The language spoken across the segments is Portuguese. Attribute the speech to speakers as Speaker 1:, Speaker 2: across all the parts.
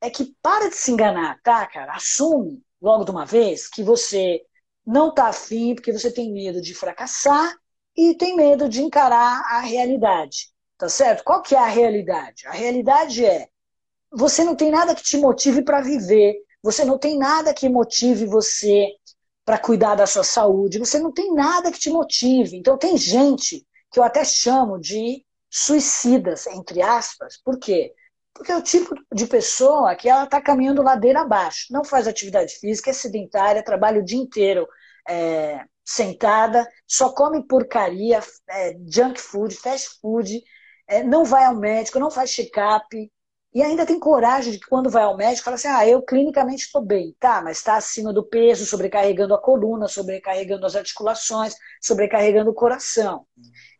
Speaker 1: é que para de se enganar, tá, cara? Assume logo de uma vez que você não tá afim porque você tem medo de fracassar e tem medo de encarar a realidade. Tá certo? Qual que é a realidade? A realidade é você não tem nada que te motive para viver, você não tem nada que motive você para cuidar da sua saúde, você não tem nada que te motive. Então tem gente que eu até chamo de suicidas, entre aspas. Por quê? Porque é o tipo de pessoa que ela está caminhando ladeira abaixo, não faz atividade física, é sedentária, trabalha o dia inteiro é, sentada, só come porcaria, é, junk food, fast food, é, não vai ao médico, não faz check-up, e ainda tem coragem de que quando vai ao médico, fala assim, ah, eu clinicamente estou bem, tá, mas está acima do peso, sobrecarregando a coluna, sobrecarregando as articulações, sobrecarregando o coração.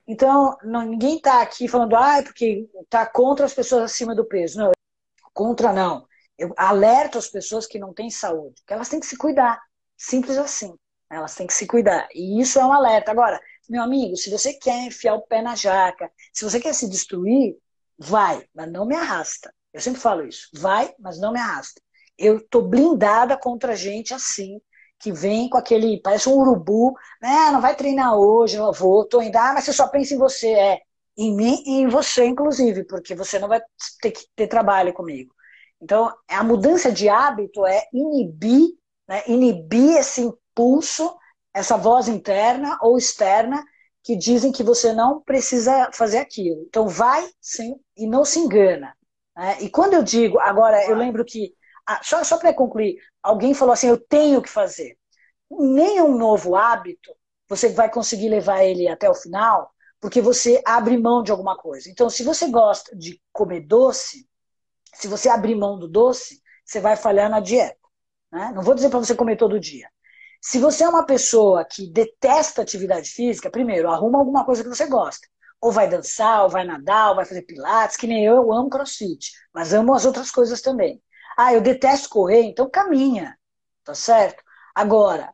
Speaker 1: Então, não, ninguém está aqui falando, ah, é porque está contra as pessoas acima do peso. Não, contra não. Eu alerto as pessoas que não têm saúde, que elas têm que se cuidar. Simples assim. Elas têm que se cuidar. E isso é um alerta. Agora, meu amigo, se você quer enfiar o pé na jaca, se você quer se destruir, vai, mas não me arrasta. Eu sempre falo isso. Vai, mas não me arrasta. Eu tô blindada contra gente assim, que vem com aquele, parece um urubu, né? Não vai treinar hoje, não vou, tô indo, ah, mas você só pensa em você, é, em mim e em você, inclusive, porque você não vai ter que ter trabalho comigo. Então, a mudança de hábito é inibir, né, inibir esse impulso, essa voz interna ou externa que dizem que você não precisa fazer aquilo. Então, vai sim e não se engana. Né? E quando eu digo, agora, eu lembro que, ah, só, só para concluir, alguém falou assim: eu tenho que fazer. Nenhum novo hábito você vai conseguir levar ele até o final, porque você abre mão de alguma coisa. Então, se você gosta de comer doce, se você abrir mão do doce, você vai falhar na dieta. Né? Não vou dizer para você comer todo dia. Se você é uma pessoa que detesta atividade física, primeiro, arruma alguma coisa que você gosta. Ou vai dançar, ou vai nadar, ou vai fazer pilates, que nem eu, eu amo crossfit, mas amo as outras coisas também. Ah, eu detesto correr, então caminha, tá certo? Agora,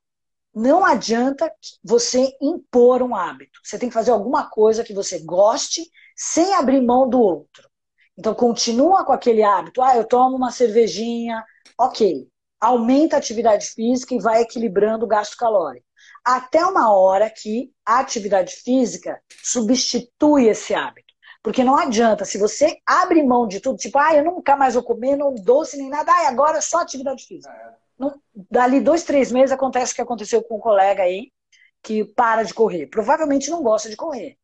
Speaker 1: não adianta você impor um hábito. Você tem que fazer alguma coisa que você goste sem abrir mão do outro. Então, continua com aquele hábito. Ah, eu tomo uma cervejinha. Ok aumenta a atividade física e vai equilibrando o gasto calórico. Até uma hora que a atividade física substitui esse hábito. Porque não adianta, se você abre mão de tudo, tipo, ah, eu nunca mais vou comer, não doce nem nada, ah, agora é só atividade física. É. Não, dali dois, três meses acontece o que aconteceu com um colega aí, que para de correr. Provavelmente não gosta de correr.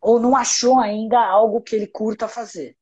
Speaker 1: Ou não achou ainda algo que ele curta fazer.